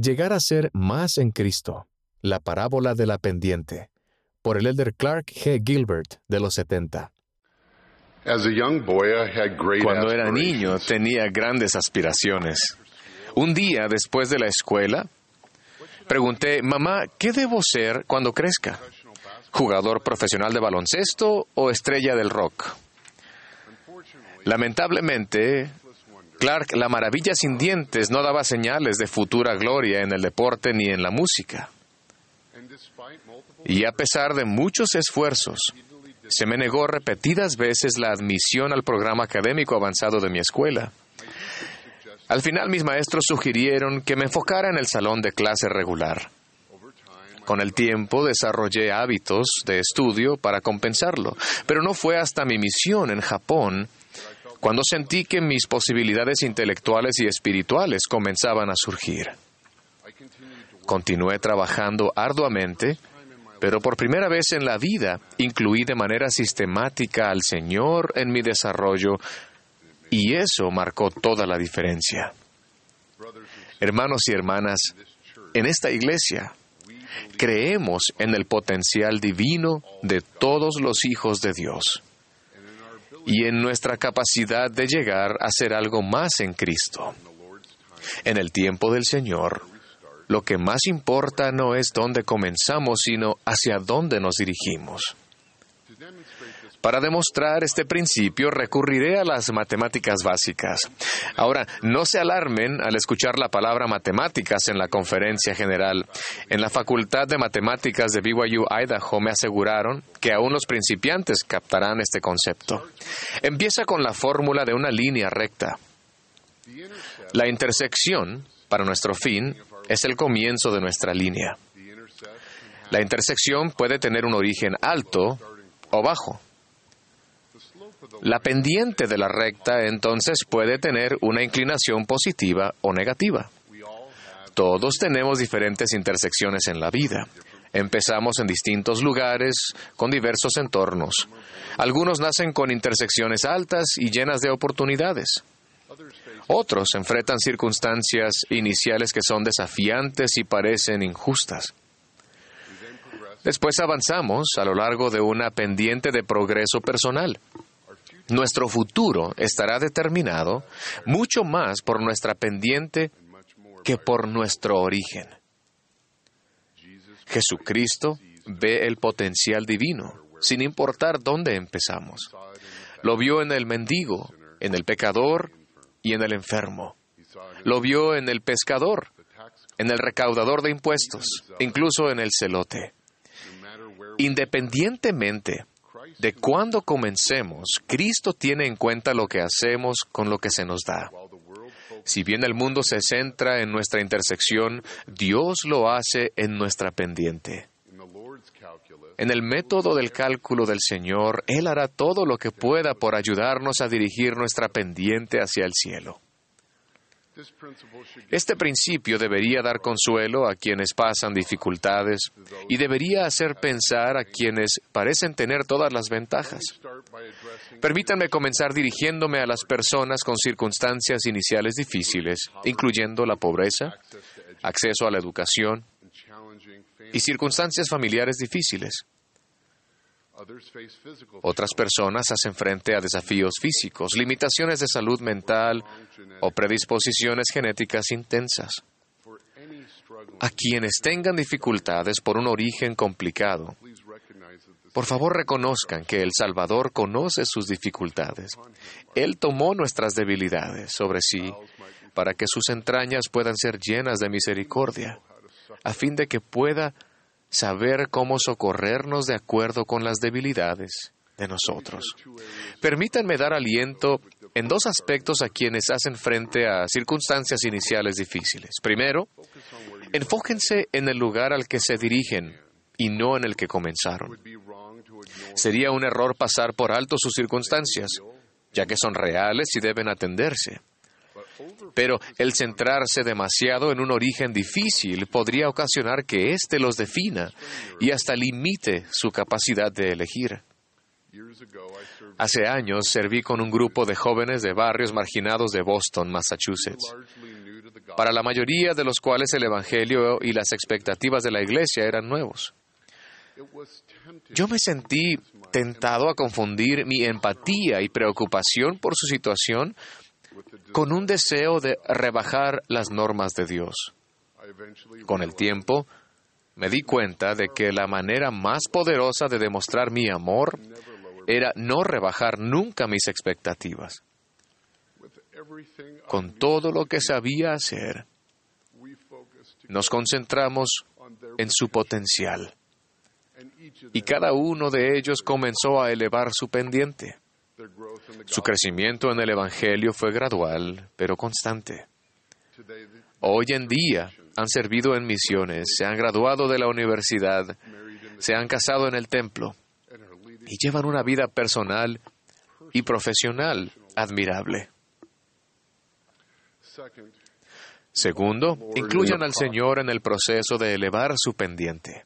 Llegar a ser más en Cristo. La parábola de la pendiente. Por el elder Clark G. Gilbert de los 70. Cuando era niño tenía grandes aspiraciones. Un día después de la escuela, pregunté, mamá, ¿qué debo ser cuando crezca? ¿Jugador profesional de baloncesto o estrella del rock? Lamentablemente, Clark, la maravilla sin dientes, no daba señales de futura gloria en el deporte ni en la música. Y a pesar de muchos esfuerzos, se me negó repetidas veces la admisión al programa académico avanzado de mi escuela. Al final mis maestros sugirieron que me enfocara en el salón de clase regular. Con el tiempo desarrollé hábitos de estudio para compensarlo, pero no fue hasta mi misión en Japón cuando sentí que mis posibilidades intelectuales y espirituales comenzaban a surgir. Continué trabajando arduamente, pero por primera vez en la vida incluí de manera sistemática al Señor en mi desarrollo y eso marcó toda la diferencia. Hermanos y hermanas, en esta iglesia creemos en el potencial divino de todos los hijos de Dios y en nuestra capacidad de llegar a ser algo más en Cristo. En el tiempo del Señor, lo que más importa no es dónde comenzamos, sino hacia dónde nos dirigimos. Para demostrar este principio recurriré a las matemáticas básicas. Ahora, no se alarmen al escuchar la palabra matemáticas en la conferencia general. En la Facultad de Matemáticas de BYU Idaho me aseguraron que aún los principiantes captarán este concepto. Empieza con la fórmula de una línea recta. La intersección, para nuestro fin, es el comienzo de nuestra línea. La intersección puede tener un origen alto o bajo. La pendiente de la recta entonces puede tener una inclinación positiva o negativa. Todos tenemos diferentes intersecciones en la vida. Empezamos en distintos lugares, con diversos entornos. Algunos nacen con intersecciones altas y llenas de oportunidades. Otros enfrentan circunstancias iniciales que son desafiantes y parecen injustas. Después avanzamos a lo largo de una pendiente de progreso personal. Nuestro futuro estará determinado mucho más por nuestra pendiente que por nuestro origen. Jesucristo ve el potencial divino, sin importar dónde empezamos. Lo vio en el mendigo, en el pecador y en el enfermo. Lo vio en el pescador, en el recaudador de impuestos, incluso en el celote. Independientemente de cuándo comencemos, Cristo tiene en cuenta lo que hacemos con lo que se nos da. Si bien el mundo se centra en nuestra intersección, Dios lo hace en nuestra pendiente. En el método del cálculo del Señor, Él hará todo lo que pueda por ayudarnos a dirigir nuestra pendiente hacia el cielo. Este principio debería dar consuelo a quienes pasan dificultades y debería hacer pensar a quienes parecen tener todas las ventajas. Permítanme comenzar dirigiéndome a las personas con circunstancias iniciales difíciles, incluyendo la pobreza, acceso a la educación y circunstancias familiares difíciles. Otras personas hacen frente a desafíos físicos, limitaciones de salud mental o predisposiciones genéticas intensas. A quienes tengan dificultades por un origen complicado, por favor reconozcan que el Salvador conoce sus dificultades. Él tomó nuestras debilidades sobre sí para que sus entrañas puedan ser llenas de misericordia, a fin de que pueda saber cómo socorrernos de acuerdo con las debilidades de nosotros. Permítanme dar aliento en dos aspectos a quienes hacen frente a circunstancias iniciales difíciles. Primero, enfóquense en el lugar al que se dirigen y no en el que comenzaron. Sería un error pasar por alto sus circunstancias, ya que son reales y deben atenderse. Pero el centrarse demasiado en un origen difícil podría ocasionar que éste los defina y hasta limite su capacidad de elegir. Hace años serví con un grupo de jóvenes de barrios marginados de Boston, Massachusetts. para la mayoría de los cuales el Evangelio y las expectativas de la Iglesia eran nuevos. Yo me sentí tentado a confundir mi empatía y preocupación por su situación con un deseo de rebajar las normas de Dios. Con el tiempo, me di cuenta de que la manera más poderosa de demostrar mi amor era no rebajar nunca mis expectativas. Con todo lo que sabía hacer, nos concentramos en su potencial y cada uno de ellos comenzó a elevar su pendiente. Su crecimiento en el Evangelio fue gradual, pero constante. Hoy en día han servido en misiones, se han graduado de la universidad, se han casado en el templo y llevan una vida personal y profesional admirable. Segundo, incluyan al Señor en el proceso de elevar su pendiente.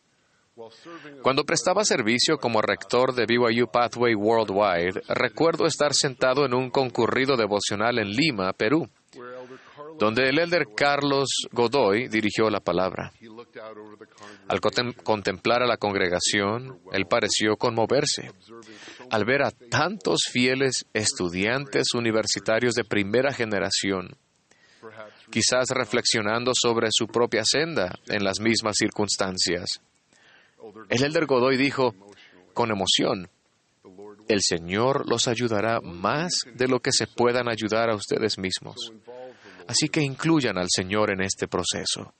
Cuando prestaba servicio como rector de BYU Pathway Worldwide, recuerdo estar sentado en un concurrido devocional en Lima, Perú, donde el elder Carlos Godoy dirigió la palabra. Al contemplar a la congregación, él pareció conmoverse al ver a tantos fieles estudiantes universitarios de primera generación, quizás reflexionando sobre su propia senda en las mismas circunstancias. El elder Godoy dijo, con emoción, el Señor los ayudará más de lo que se puedan ayudar a ustedes mismos. Así que incluyan al Señor en este proceso.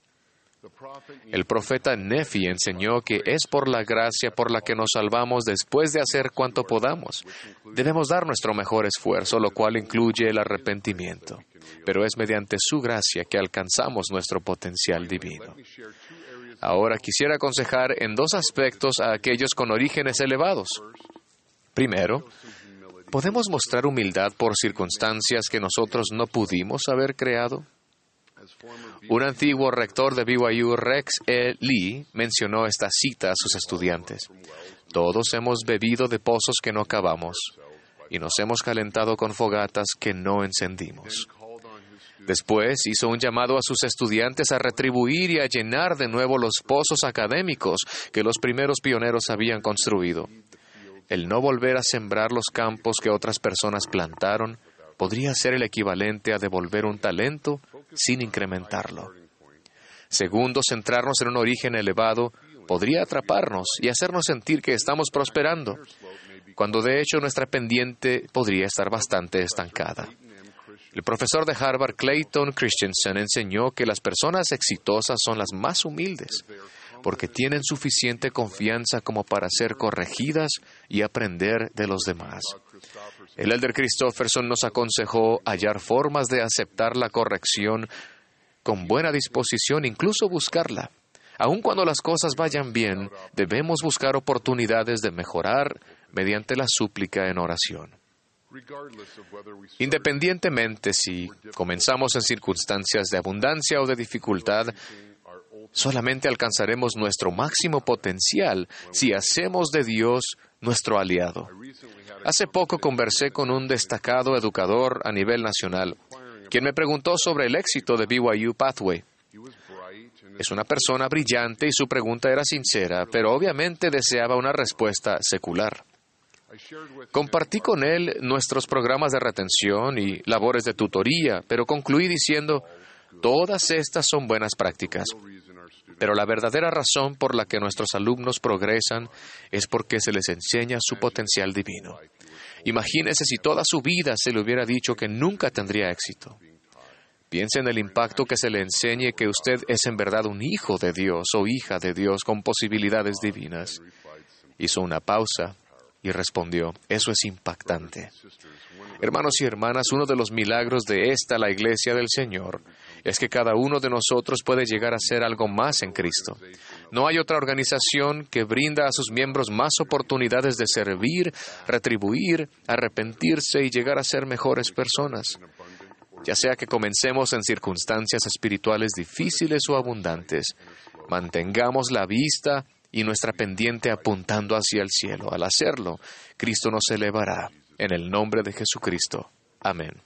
El profeta Nefi enseñó que es por la gracia por la que nos salvamos después de hacer cuanto podamos. Debemos dar nuestro mejor esfuerzo, lo cual incluye el arrepentimiento. Pero es mediante su gracia que alcanzamos nuestro potencial divino. Ahora quisiera aconsejar en dos aspectos a aquellos con orígenes elevados. Primero, ¿podemos mostrar humildad por circunstancias que nosotros no pudimos haber creado? Un antiguo rector de BYU, Rex E. Lee, mencionó esta cita a sus estudiantes. Todos hemos bebido de pozos que no acabamos y nos hemos calentado con fogatas que no encendimos. Después hizo un llamado a sus estudiantes a retribuir y a llenar de nuevo los pozos académicos que los primeros pioneros habían construido. El no volver a sembrar los campos que otras personas plantaron podría ser el equivalente a devolver un talento sin incrementarlo. Segundo, centrarnos en un origen elevado podría atraparnos y hacernos sentir que estamos prosperando, cuando de hecho nuestra pendiente podría estar bastante estancada. El profesor de Harvard, Clayton Christensen, enseñó que las personas exitosas son las más humildes, porque tienen suficiente confianza como para ser corregidas y aprender de los demás. El elder Christofferson nos aconsejó hallar formas de aceptar la corrección con buena disposición, incluso buscarla. Aun cuando las cosas vayan bien, debemos buscar oportunidades de mejorar mediante la súplica en oración. Independientemente si comenzamos en circunstancias de abundancia o de dificultad, solamente alcanzaremos nuestro máximo potencial si hacemos de Dios nuestro aliado. Hace poco conversé con un destacado educador a nivel nacional, quien me preguntó sobre el éxito de BYU Pathway. Es una persona brillante y su pregunta era sincera, pero obviamente deseaba una respuesta secular. Compartí con él nuestros programas de retención y labores de tutoría, pero concluí diciendo, todas estas son buenas prácticas. Pero la verdadera razón por la que nuestros alumnos progresan es porque se les enseña su potencial divino. Imagínese si toda su vida se le hubiera dicho que nunca tendría éxito. Piense en el impacto que se le enseñe que usted es en verdad un hijo de Dios o hija de Dios con posibilidades divinas. Hizo una pausa y respondió, eso es impactante. Hermanos y hermanas, uno de los milagros de esta, la iglesia del Señor, es que cada uno de nosotros puede llegar a ser algo más en Cristo. No hay otra organización que brinda a sus miembros más oportunidades de servir, retribuir, arrepentirse y llegar a ser mejores personas. Ya sea que comencemos en circunstancias espirituales difíciles o abundantes, mantengamos la vista y nuestra pendiente apuntando hacia el cielo. Al hacerlo, Cristo nos elevará. En el nombre de Jesucristo. Amén.